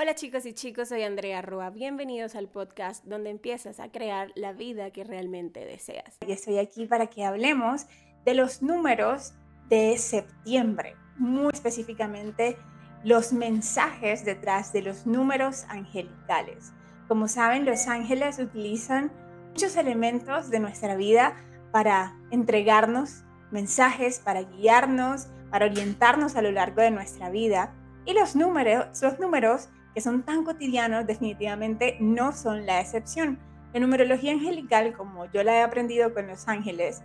Hola chicos y chicos, soy Andrea Roa. Bienvenidos al podcast donde empiezas a crear la vida que realmente deseas. Y estoy aquí para que hablemos de los números de septiembre, muy específicamente los mensajes detrás de los números angelicales. Como saben, los ángeles utilizan muchos elementos de nuestra vida para entregarnos mensajes, para guiarnos, para orientarnos a lo largo de nuestra vida. Y los números, los números que son tan cotidianos, definitivamente no son la excepción. La numerología angelical, como yo la he aprendido con los ángeles,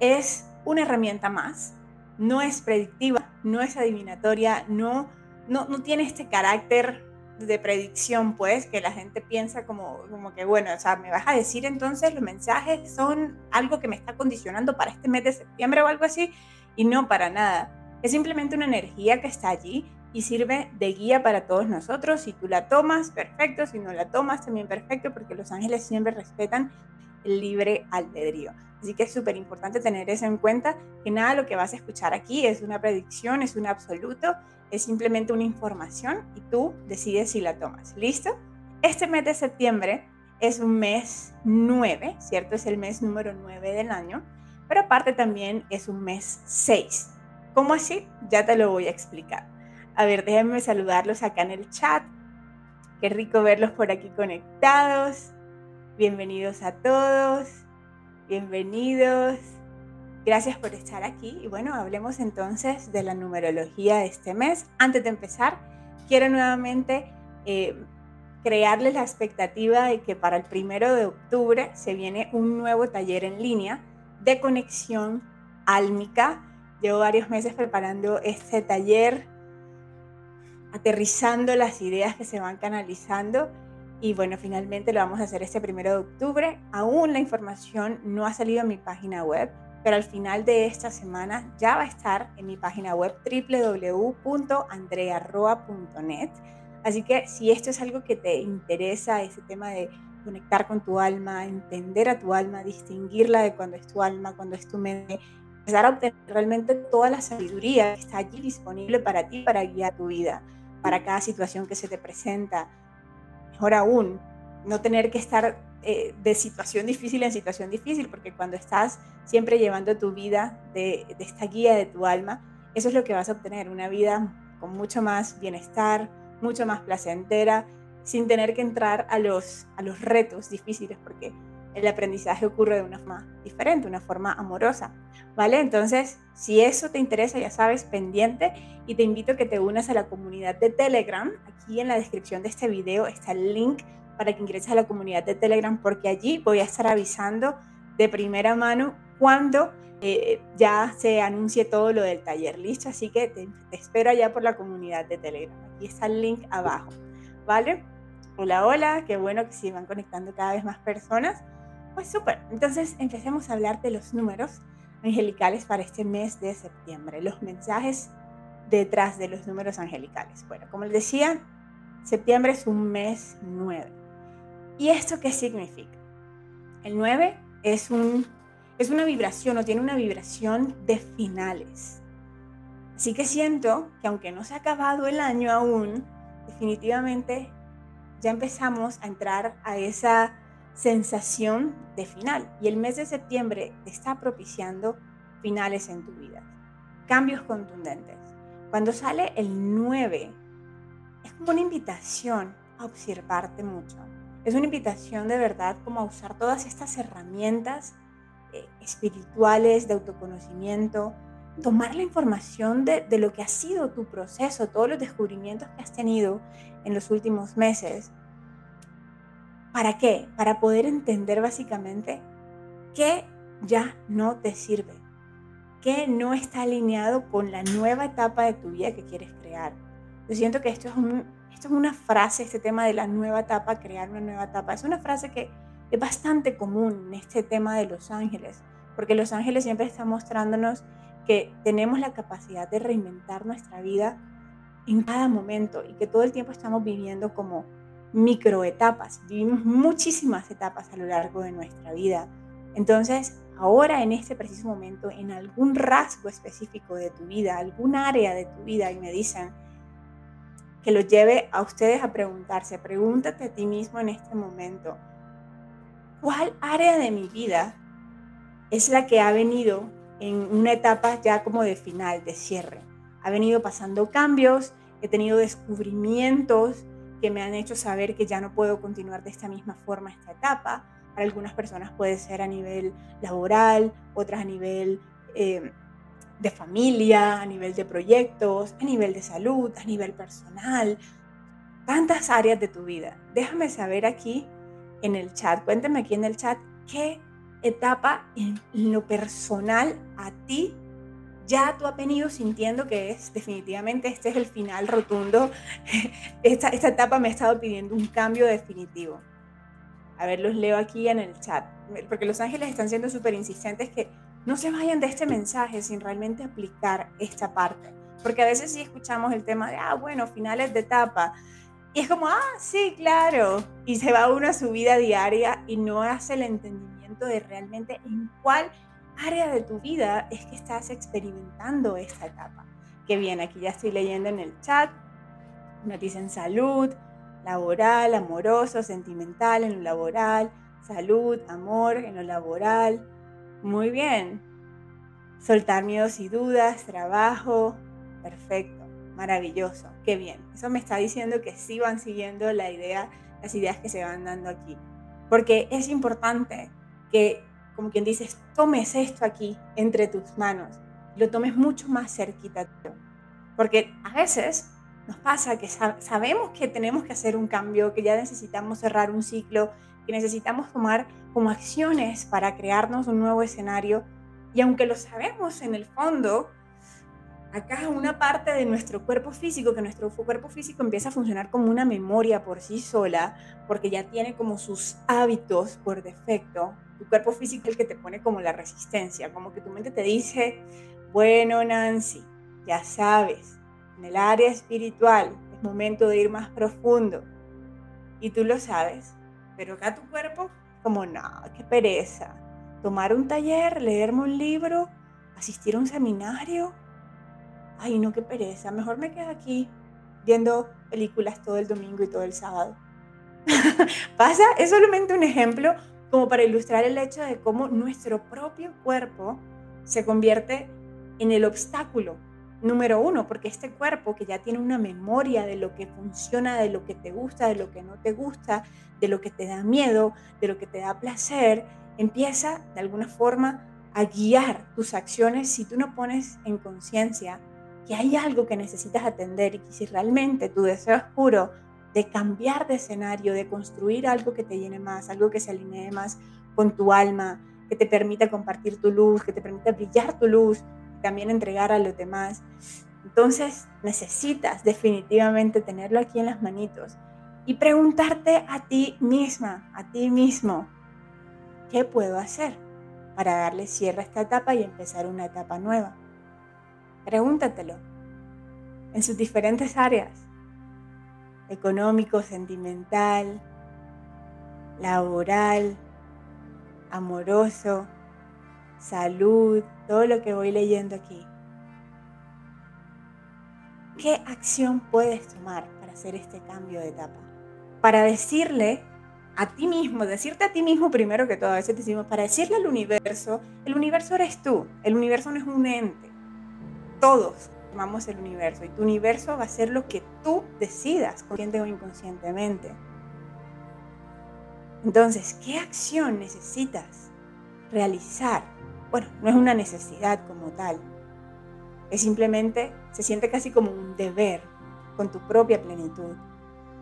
es una herramienta más. No es predictiva, no es adivinatoria, no, no, no tiene este carácter de predicción, pues, que la gente piensa como, como que, bueno, o sea, me vas a decir entonces los mensajes son algo que me está condicionando para este mes de septiembre o algo así, y no para nada. Es simplemente una energía que está allí y sirve de guía para todos nosotros. Si tú la tomas, perfecto. Si no la tomas, también perfecto, porque los ángeles siempre respetan el libre albedrío. Así que es súper importante tener eso en cuenta, que nada lo que vas a escuchar aquí es una predicción, es un absoluto, es simplemente una información y tú decides si la tomas. ¿Listo? Este mes de septiembre es un mes 9, ¿cierto? Es el mes número 9 del año, pero aparte también es un mes 6. ¿Cómo así? Ya te lo voy a explicar. A ver, déjenme saludarlos acá en el chat. Qué rico verlos por aquí conectados. Bienvenidos a todos. Bienvenidos. Gracias por estar aquí. Y bueno, hablemos entonces de la numerología de este mes. Antes de empezar, quiero nuevamente eh, crearles la expectativa de que para el primero de octubre se viene un nuevo taller en línea de conexión álmica. Llevo varios meses preparando este taller aterrizando las ideas que se van canalizando. Y bueno, finalmente lo vamos a hacer este primero de octubre. Aún la información no ha salido en mi página web, pero al final de esta semana ya va a estar en mi página web www.andrearroa.net. Así que si esto es algo que te interesa, ese tema de conectar con tu alma, entender a tu alma, distinguirla de cuando es tu alma, cuando es tu mente, empezar a obtener realmente toda la sabiduría que está allí disponible para ti, para guiar tu vida para cada situación que se te presenta. Mejor aún, no tener que estar eh, de situación difícil en situación difícil, porque cuando estás siempre llevando tu vida de, de esta guía de tu alma, eso es lo que vas a obtener, una vida con mucho más bienestar, mucho más placentera, sin tener que entrar a los, a los retos difíciles, porque el aprendizaje ocurre de una forma diferente, una forma amorosa, ¿vale? Entonces, si eso te interesa, ya sabes, pendiente y te invito a que te unas a la comunidad de Telegram. Aquí en la descripción de este video está el link para que ingreses a la comunidad de Telegram porque allí voy a estar avisando de primera mano cuando eh, ya se anuncie todo lo del taller, ¿listo? Así que te, te espero allá por la comunidad de Telegram. Aquí está el link abajo, ¿vale? Hola, hola, qué bueno que se van conectando cada vez más personas. Pues súper, entonces empecemos a hablar de los números angelicales para este mes de septiembre, los mensajes detrás de los números angelicales. Bueno, como les decía, septiembre es un mes 9. ¿Y esto qué significa? El 9 es, un, es una vibración o tiene una vibración de finales. Así que siento que aunque no se ha acabado el año aún, definitivamente ya empezamos a entrar a esa sensación de final. Y el mes de septiembre te está propiciando finales en tu vida, cambios contundentes. Cuando sale el 9, es como una invitación a observarte mucho. Es una invitación de verdad como a usar todas estas herramientas eh, espirituales de autoconocimiento, tomar la información de, de lo que ha sido tu proceso, todos los descubrimientos que has tenido en los últimos meses ¿Para qué? Para poder entender básicamente qué ya no te sirve, qué no está alineado con la nueva etapa de tu vida que quieres crear. Yo siento que esto es, esto es una frase, este tema de la nueva etapa, crear una nueva etapa, es una frase que es bastante común en este tema de los ángeles, porque los ángeles siempre están mostrándonos que tenemos la capacidad de reinventar nuestra vida en cada momento y que todo el tiempo estamos viviendo como microetapas, vivimos muchísimas etapas a lo largo de nuestra vida. Entonces, ahora en este preciso momento, en algún rasgo específico de tu vida, algún área de tu vida, y me dicen, que los lleve a ustedes a preguntarse, pregúntate a ti mismo en este momento, ¿cuál área de mi vida es la que ha venido en una etapa ya como de final, de cierre? Ha venido pasando cambios, he tenido descubrimientos que me han hecho saber que ya no puedo continuar de esta misma forma esta etapa. Para algunas personas puede ser a nivel laboral, otras a nivel eh, de familia, a nivel de proyectos, a nivel de salud, a nivel personal, tantas áreas de tu vida. Déjame saber aquí en el chat, cuéntame aquí en el chat qué etapa en lo personal a ti ya tú has venido sintiendo que es definitivamente este es el final rotundo. Esta, esta etapa me ha estado pidiendo un cambio definitivo. A ver, los leo aquí en el chat, porque los ángeles están siendo súper insistentes que no se vayan de este mensaje sin realmente aplicar esta parte. Porque a veces sí escuchamos el tema de, ah, bueno, finales de etapa. Y es como, ah, sí, claro. Y se va uno a su vida diaria y no hace el entendimiento de realmente en cuál área de tu vida es que estás experimentando esta etapa. Que bien, aquí ya estoy leyendo en el chat. Nos dicen salud, laboral, amoroso, sentimental en lo laboral, salud, amor en lo laboral, muy bien. Soltar miedos y dudas, trabajo. Perfecto. Maravilloso. Qué bien. Eso me está diciendo que sí van siguiendo la idea, las ideas que se van dando aquí. Porque es importante que, como quien dice, tomes esto aquí entre tus manos. Lo tomes mucho más cerquita. Porque a veces nos pasa que sabemos que tenemos que hacer un cambio, que ya necesitamos cerrar un ciclo, que necesitamos tomar como acciones para crearnos un nuevo escenario. Y aunque lo sabemos en el fondo, acá una parte de nuestro cuerpo físico, que nuestro cuerpo físico empieza a funcionar como una memoria por sí sola, porque ya tiene como sus hábitos por defecto. Tu cuerpo físico es el que te pone como la resistencia, como que tu mente te dice, bueno Nancy, ya sabes, en el área espiritual es momento de ir más profundo. Y tú lo sabes, pero acá tu cuerpo, como, no, qué pereza. Tomar un taller, leerme un libro, asistir a un seminario. Ay, no, qué pereza. Mejor me quedo aquí viendo películas todo el domingo y todo el sábado. Pasa, es solamente un ejemplo como para ilustrar el hecho de cómo nuestro propio cuerpo se convierte en el obstáculo número uno, porque este cuerpo que ya tiene una memoria de lo que funciona, de lo que te gusta, de lo que no te gusta, de lo que te da miedo, de lo que te da placer, empieza de alguna forma a guiar tus acciones si tú no pones en conciencia que hay algo que necesitas atender y que si realmente tu deseo es puro de cambiar de escenario, de construir algo que te llene más, algo que se alinee más con tu alma, que te permita compartir tu luz, que te permita brillar tu luz, también entregar a los demás. Entonces necesitas definitivamente tenerlo aquí en las manitos y preguntarte a ti misma, a ti mismo, ¿qué puedo hacer para darle cierre a esta etapa y empezar una etapa nueva? Pregúntatelo en sus diferentes áreas, económico, sentimental, laboral, amoroso, salud, todo lo que voy leyendo aquí. ¿Qué acción puedes tomar para hacer este cambio de etapa? Para decirle a ti mismo, decirte a ti mismo primero que todo, a veces decimos, para decirle al universo, el universo eres tú, el universo no es un ente, todos formamos el universo y tu universo va a ser lo que tú decidas, consciente o inconscientemente. Entonces, ¿qué acción necesitas realizar bueno, no es una necesidad como tal, es simplemente, se siente casi como un deber con tu propia plenitud.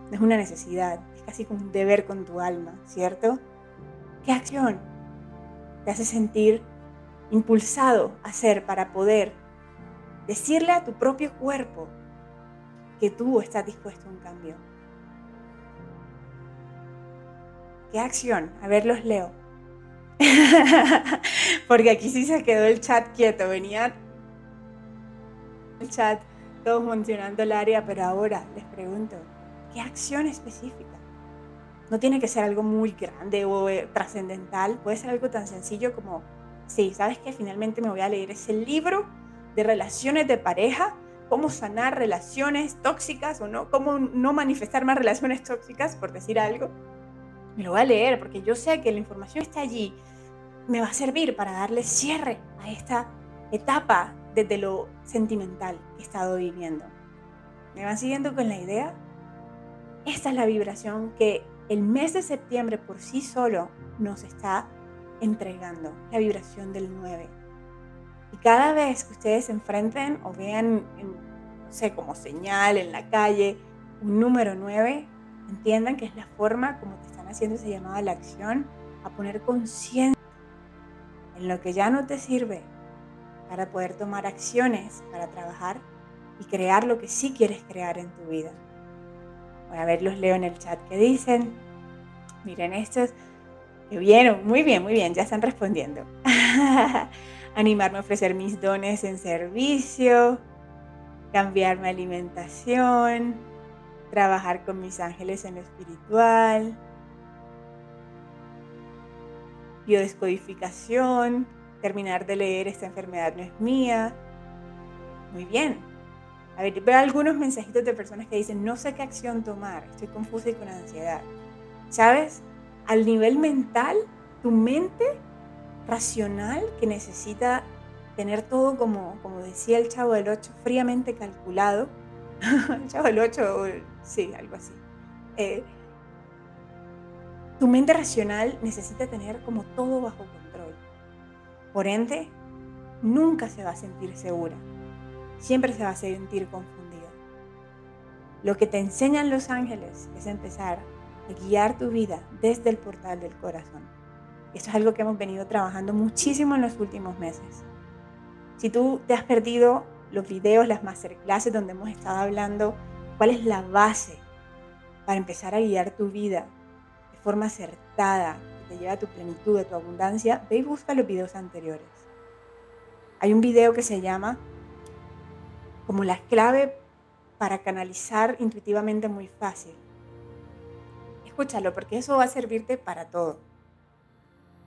No es una necesidad, es casi como un deber con tu alma, ¿cierto? ¿Qué acción te hace sentir impulsado a hacer para poder decirle a tu propio cuerpo que tú estás dispuesto a un cambio? ¿Qué acción? A ver, los leo. Porque aquí sí se quedó el chat quieto, venía el chat todos mencionando el área, pero ahora les pregunto, ¿qué acción específica? No tiene que ser algo muy grande o eh, trascendental, puede ser algo tan sencillo como, sí, ¿sabes que Finalmente me voy a leer ese libro de relaciones de pareja cómo sanar relaciones tóxicas o no, cómo no manifestar más relaciones tóxicas, por decir algo, me lo voy a leer porque yo sé que la información está allí, me va a servir para darle cierre a esta etapa desde lo sentimental que he estado viviendo. ¿Me van siguiendo con la idea? Esta es la vibración que el mes de septiembre por sí solo nos está entregando, la vibración del 9. Y cada vez que ustedes se enfrenten o vean, no sé, como señal en la calle, un número 9, entiendan que es la forma como te están haciendo ese llamado a la acción, a poner conciencia en lo que ya no te sirve para poder tomar acciones, para trabajar y crear lo que sí quieres crear en tu vida. Voy a ver, los leo en el chat que dicen. Miren estos que vieron. Muy bien, muy bien, ya están respondiendo. Animarme a ofrecer mis dones en servicio, cambiar mi alimentación, trabajar con mis ángeles en lo espiritual, biodescodificación, terminar de leer esta enfermedad no es mía. Muy bien, a ver, veo algunos mensajitos de personas que dicen, no sé qué acción tomar, estoy confusa y con ansiedad. ¿Sabes? Al nivel mental, tu mente racional que necesita tener todo como, como decía el chavo del 8, fríamente calculado. el chavo del 8, sí, algo así. Eh, tu mente racional necesita tener como todo bajo control. Por ende, nunca se va a sentir segura siempre se va a sentir confundida. Lo que te enseñan los ángeles es empezar a guiar tu vida desde el portal del corazón. Esto es algo que hemos venido trabajando muchísimo en los últimos meses. Si tú te has perdido los videos, las masterclasses donde hemos estado hablando cuál es la base para empezar a guiar tu vida de forma acertada, que te lleva a tu plenitud, a tu abundancia, ve y busca los videos anteriores. Hay un video que se llama como la clave para canalizar intuitivamente muy fácil. Escúchalo porque eso va a servirte para todo.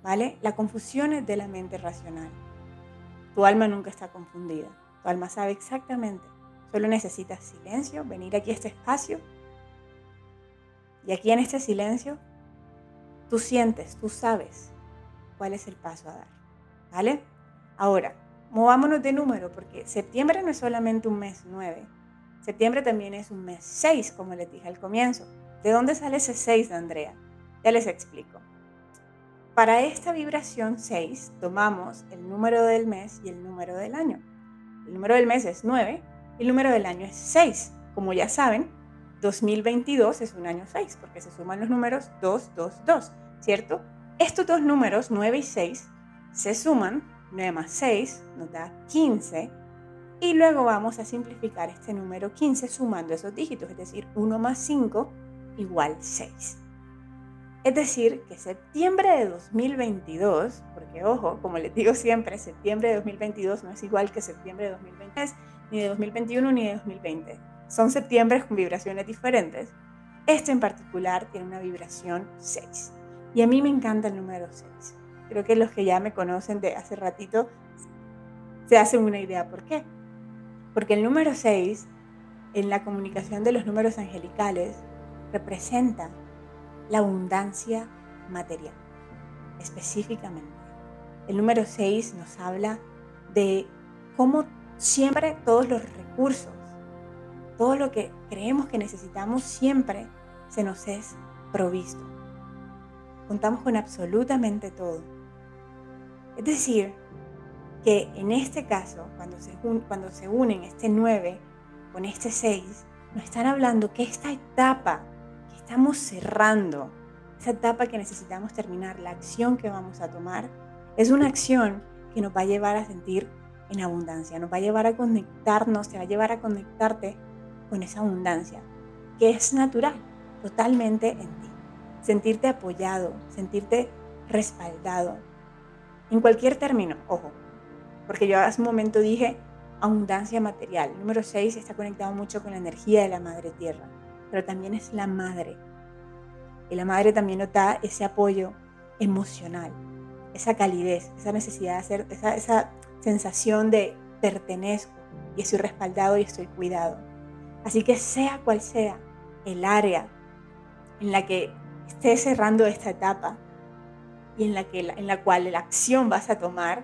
¿Vale? La confusión es de la mente racional. Tu alma nunca está confundida. Tu alma sabe exactamente. Solo necesitas silencio, venir aquí a este espacio. Y aquí en este silencio, tú sientes, tú sabes cuál es el paso a dar. ¿Vale? Ahora, movámonos de número, porque septiembre no es solamente un mes 9, septiembre también es un mes 6, como les dije al comienzo. ¿De dónde sale ese 6, Andrea? Ya les explico. Para esta vibración 6 tomamos el número del mes y el número del año. El número del mes es 9 y el número del año es 6. Como ya saben, 2022 es un año 6 porque se suman los números 2, 2, 2, ¿cierto? Estos dos números, 9 y 6, se suman 9 más 6 nos da 15. Y luego vamos a simplificar este número 15 sumando esos dígitos, es decir, 1 más 5 igual 6. Es decir, que septiembre de 2022, porque ojo, como les digo siempre, septiembre de 2022 no es igual que septiembre de 2023, ni de 2021 ni de 2020. Son septiembre con vibraciones diferentes. Este en particular tiene una vibración 6. Y a mí me encanta el número 6. Creo que los que ya me conocen de hace ratito se hacen una idea. ¿Por qué? Porque el número 6 en la comunicación de los números angelicales representa la abundancia material, específicamente. El número 6 nos habla de cómo siempre todos los recursos, todo lo que creemos que necesitamos, siempre se nos es provisto. Contamos con absolutamente todo. Es decir, que en este caso, cuando se, cuando se unen este 9 con este 6, nos están hablando que esta etapa estamos cerrando, esa etapa que necesitamos terminar, la acción que vamos a tomar, es una acción que nos va a llevar a sentir en abundancia, nos va a llevar a conectarnos, te va a llevar a conectarte con esa abundancia, que es natural, totalmente en ti. Sentirte apoyado, sentirte respaldado, en cualquier término, ojo, porque yo hace un momento dije abundancia material. número 6 está conectado mucho con la energía de la madre tierra, pero también es la madre. Y la madre también nota ese apoyo emocional, esa calidez, esa necesidad de hacer, esa, esa sensación de pertenezco, y estoy respaldado y estoy cuidado. Así que sea cual sea el área en la que estés cerrando esta etapa y en la, que, en la cual la acción vas a tomar,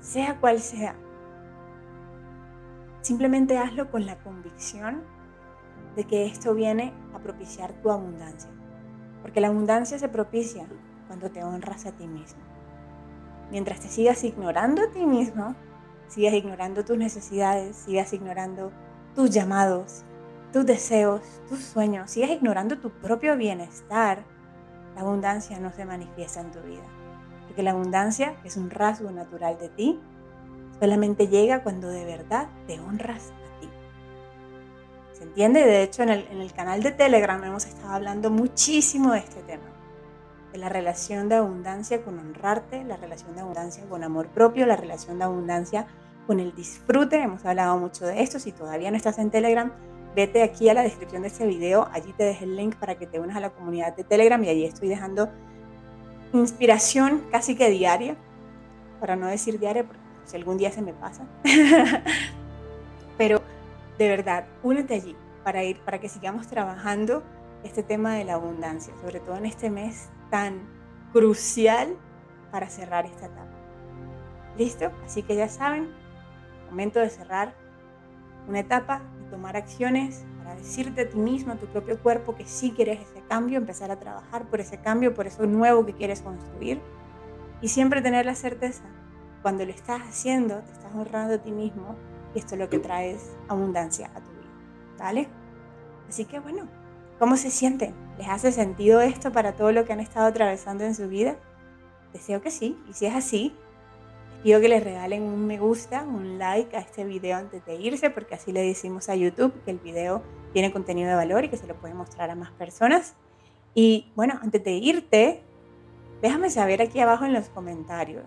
sea cual sea, simplemente hazlo con la convicción de que esto viene a propiciar tu abundancia. Porque la abundancia se propicia cuando te honras a ti mismo. Mientras te sigas ignorando a ti mismo, sigas ignorando tus necesidades, sigas ignorando tus llamados, tus deseos, tus sueños, sigas ignorando tu propio bienestar, la abundancia no se manifiesta en tu vida. Porque la abundancia, es un rasgo natural de ti, solamente llega cuando de verdad te honras a ti. ¿Se entiende? De hecho, en el, canal de Telegram hemos estado hablando muchísimo de este tema. De la relación de abundancia con honrarte, la relación de abundancia con amor propio, la relación de abundancia con el disfrute. Hemos hablado mucho de esto. Si todavía no estás en Telegram, vete aquí a la descripción de este video, allí te dejo el link para que te unas a la comunidad de Telegram y allí estoy dejando inspiración casi que diaria, para no decir diaria porque si algún día se me pasa. Pero de verdad, únete allí para ir para que sigamos trabajando este tema de la abundancia, sobre todo en este mes tan crucial para cerrar esta etapa. ¿Listo? Así que ya saben, momento de cerrar una etapa tomar acciones para decirte a ti mismo, a tu propio cuerpo, que sí quieres ese cambio, empezar a trabajar por ese cambio, por eso nuevo que quieres construir. Y siempre tener la certeza, cuando lo estás haciendo, te estás honrando a ti mismo y esto es lo que traes abundancia a tu vida. ¿Vale? Así que bueno, ¿cómo se sienten? ¿Les hace sentido esto para todo lo que han estado atravesando en su vida? Deseo que sí. Y si es así, Pido que les regalen un me gusta, un like a este video antes de irse, porque así le decimos a YouTube que el video tiene contenido de valor y que se lo puede mostrar a más personas. Y bueno, antes de irte, déjame saber aquí abajo en los comentarios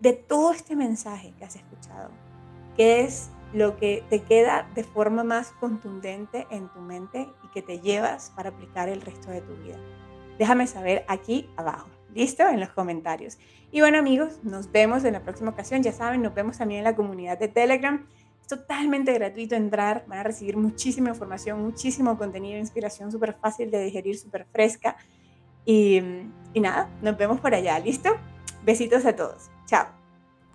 de todo este mensaje que has escuchado, qué es lo que te queda de forma más contundente en tu mente y que te llevas para aplicar el resto de tu vida. Déjame saber aquí abajo. ¿Listo? En los comentarios. Y bueno amigos, nos vemos en la próxima ocasión. Ya saben, nos vemos también en la comunidad de Telegram. Es totalmente gratuito entrar. Van a recibir muchísima información, muchísimo contenido, inspiración súper fácil de digerir, súper fresca. Y, y nada, nos vemos por allá. ¿Listo? Besitos a todos. Chao.